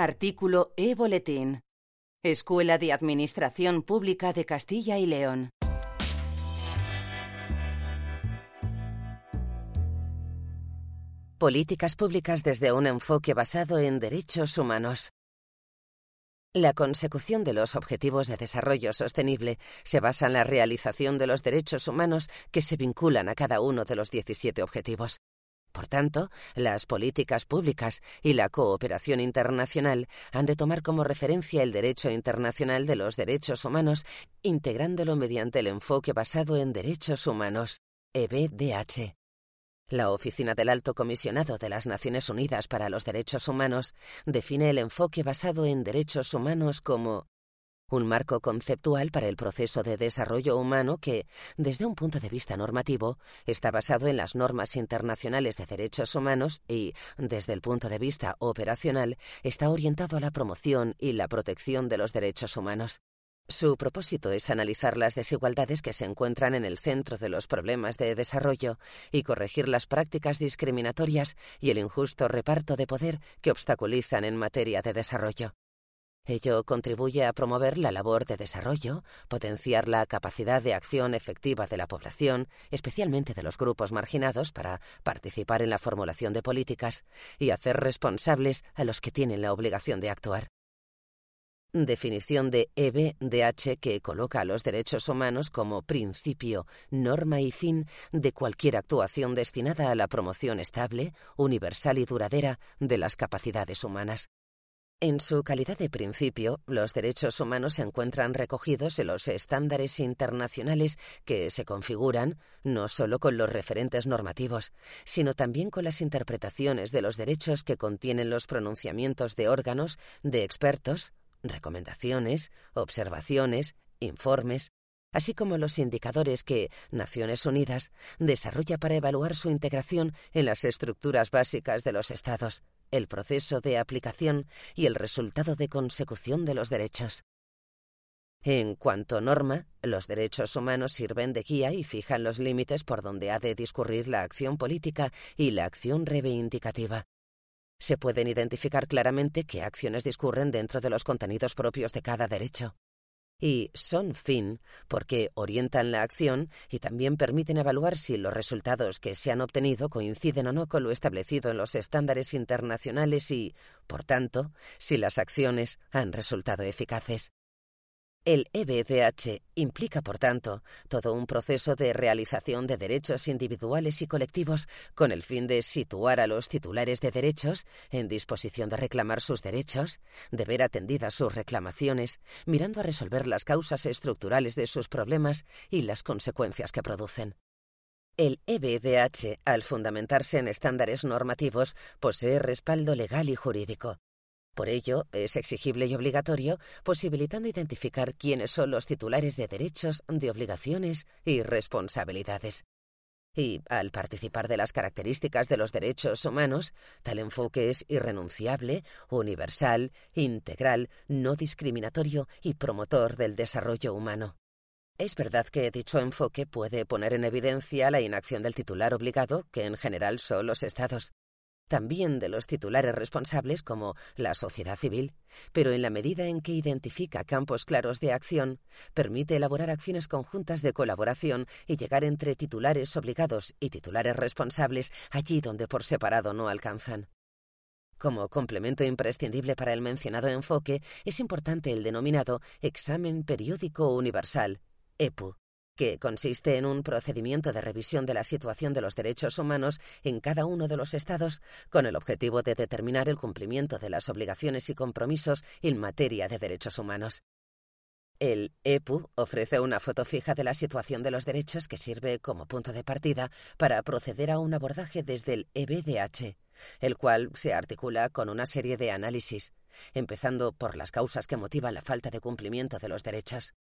Artículo E-Boletín. Escuela de Administración Pública de Castilla y León. Políticas públicas desde un enfoque basado en derechos humanos. La consecución de los objetivos de desarrollo sostenible se basa en la realización de los derechos humanos que se vinculan a cada uno de los 17 objetivos. Por tanto, las políticas públicas y la cooperación internacional han de tomar como referencia el derecho internacional de los derechos humanos, integrándolo mediante el enfoque basado en derechos humanos, EBDH. La Oficina del Alto Comisionado de las Naciones Unidas para los Derechos Humanos define el enfoque basado en derechos humanos como un marco conceptual para el proceso de desarrollo humano que, desde un punto de vista normativo, está basado en las normas internacionales de derechos humanos y, desde el punto de vista operacional, está orientado a la promoción y la protección de los derechos humanos. Su propósito es analizar las desigualdades que se encuentran en el centro de los problemas de desarrollo y corregir las prácticas discriminatorias y el injusto reparto de poder que obstaculizan en materia de desarrollo. Ello contribuye a promover la labor de desarrollo, potenciar la capacidad de acción efectiva de la población, especialmente de los grupos marginados, para participar en la formulación de políticas y hacer responsables a los que tienen la obligación de actuar. Definición de EBDH que coloca a los derechos humanos como principio, norma y fin de cualquier actuación destinada a la promoción estable, universal y duradera de las capacidades humanas. En su calidad de principio, los derechos humanos se encuentran recogidos en los estándares internacionales que se configuran no solo con los referentes normativos, sino también con las interpretaciones de los derechos que contienen los pronunciamientos de órganos, de expertos, recomendaciones, observaciones, informes, así como los indicadores que Naciones Unidas desarrolla para evaluar su integración en las estructuras básicas de los Estados, el proceso de aplicación y el resultado de consecución de los derechos. En cuanto norma, los derechos humanos sirven de guía y fijan los límites por donde ha de discurrir la acción política y la acción reivindicativa. Se pueden identificar claramente qué acciones discurren dentro de los contenidos propios de cada derecho. Y son fin porque orientan la acción y también permiten evaluar si los resultados que se han obtenido coinciden o no con lo establecido en los estándares internacionales y, por tanto, si las acciones han resultado eficaces. El EBDH implica, por tanto, todo un proceso de realización de derechos individuales y colectivos con el fin de situar a los titulares de derechos en disposición de reclamar sus derechos, de ver atendidas sus reclamaciones, mirando a resolver las causas estructurales de sus problemas y las consecuencias que producen. El EBDH, al fundamentarse en estándares normativos, posee respaldo legal y jurídico. Por ello, es exigible y obligatorio, posibilitando identificar quiénes son los titulares de derechos, de obligaciones y responsabilidades. Y, al participar de las características de los derechos humanos, tal enfoque es irrenunciable, universal, integral, no discriminatorio y promotor del desarrollo humano. Es verdad que dicho enfoque puede poner en evidencia la inacción del titular obligado, que en general son los Estados también de los titulares responsables como la sociedad civil, pero en la medida en que identifica campos claros de acción, permite elaborar acciones conjuntas de colaboración y llegar entre titulares obligados y titulares responsables allí donde por separado no alcanzan. Como complemento imprescindible para el mencionado enfoque, es importante el denominado Examen Periódico Universal, EPU, que consiste en un procedimiento de revisión de la situación de los derechos humanos en cada uno de los Estados con el objetivo de determinar el cumplimiento de las obligaciones y compromisos en materia de derechos humanos. El EPU ofrece una foto fija de la situación de los derechos que sirve como punto de partida para proceder a un abordaje desde el EBDH, el cual se articula con una serie de análisis, empezando por las causas que motivan la falta de cumplimiento de los derechos.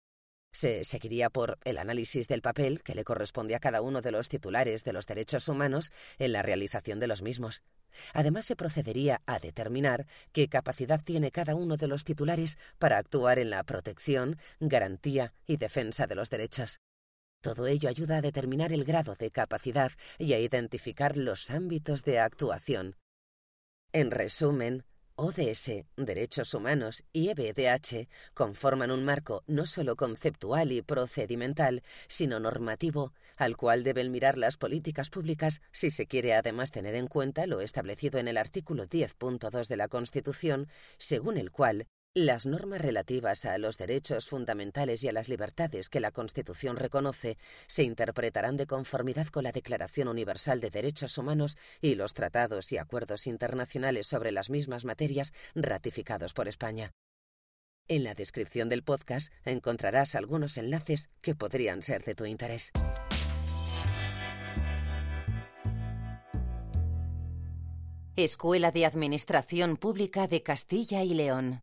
Se seguiría por el análisis del papel que le corresponde a cada uno de los titulares de los derechos humanos en la realización de los mismos. Además, se procedería a determinar qué capacidad tiene cada uno de los titulares para actuar en la protección, garantía y defensa de los derechos. Todo ello ayuda a determinar el grado de capacidad y a identificar los ámbitos de actuación. En resumen, ODS, Derechos Humanos y EBDH conforman un marco no solo conceptual y procedimental, sino normativo, al cual deben mirar las políticas públicas si se quiere además tener en cuenta lo establecido en el artículo 10.2 de la Constitución, según el cual las normas relativas a los derechos fundamentales y a las libertades que la Constitución reconoce se interpretarán de conformidad con la Declaración Universal de Derechos Humanos y los tratados y acuerdos internacionales sobre las mismas materias ratificados por España. En la descripción del podcast encontrarás algunos enlaces que podrían ser de tu interés. Escuela de Administración Pública de Castilla y León.